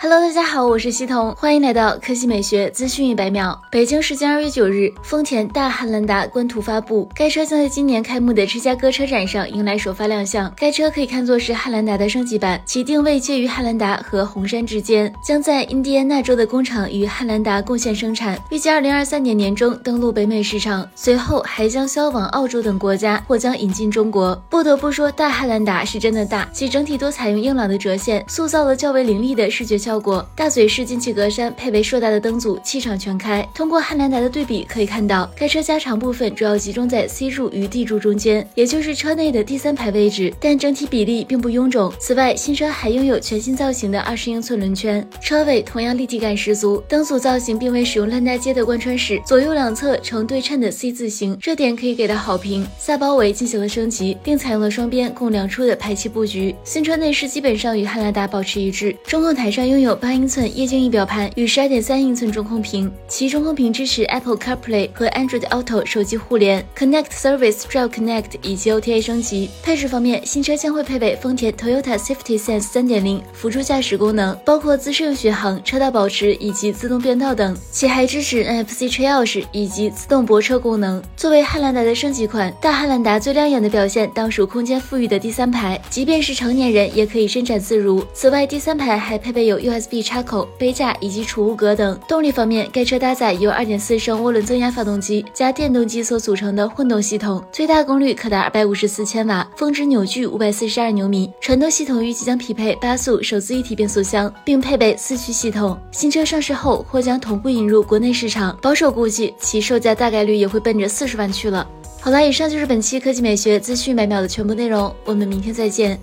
Hello，大家好，我是西彤，欢迎来到科技美学资讯一百秒。北京时间二月九日，丰田大汉兰达官图发布，该车将在今年开幕的芝加哥车展上迎来首发亮相。该车可以看作是汉兰达的升级版，其定位介于汉兰达和红杉之间，将在印第安纳州的工厂与汉兰达共线生产，预计二零二三年年中登陆北美市场，随后还将销往澳洲等国家，或将引进中国。不得不说，大汉兰达是真的大，其整体都采用硬朗的折线，塑造了较为凌厉的视觉效效。果大嘴式进气格栅配备硕大的灯组，气场全开。通过汉兰达的对比可以看到，该车加长部分主要集中在 C 柱与 D 柱中间，也就是车内的第三排位置，但整体比例并不臃肿。此外，新车还拥有全新造型的二十英寸轮圈，车尾同样立体感十足。灯组造型并未使用烂大街的贯穿式，左右两侧呈对称的 C 字形，这点可以给到好评。下包围进行了升级，并采用了双边共两出的排气布局。新车内饰基本上与汉兰达保持一致，中控台上拥。拥有八英寸液晶仪表盘与十二点三英寸中控屏，其中控屏支持 Apple CarPlay 和 Android Auto 手机互联，Connect Service Drive Connect 以及 OTA 升级。配置方面，新车将会配备丰田 Toyota Safety Sense 三点零辅助驾驶功能，包括自适应巡航、车道保持以及自动变道等，且还支持 NFC 车钥匙以及自动泊车功能。作为汉兰达的升级款，大汉兰达最亮眼的表现当属空间富裕的第三排，即便是成年人也可以伸展自如。此外，第三排还配备有 USB 插口、杯架以及储物格等。动力方面，该车搭载由2.4升涡轮增压发动机加电动机所组成的混动系统，最大功率可达254千瓦，峰值扭矩542牛米。传动系统预计将匹配八速手自一体变速箱，并配备四驱系统。新车上市后或将同步引入国内市场，保守估计其售价大概率也会奔着四十万去了。好了，以上就是本期科技美学资讯百秒的全部内容，我们明天再见。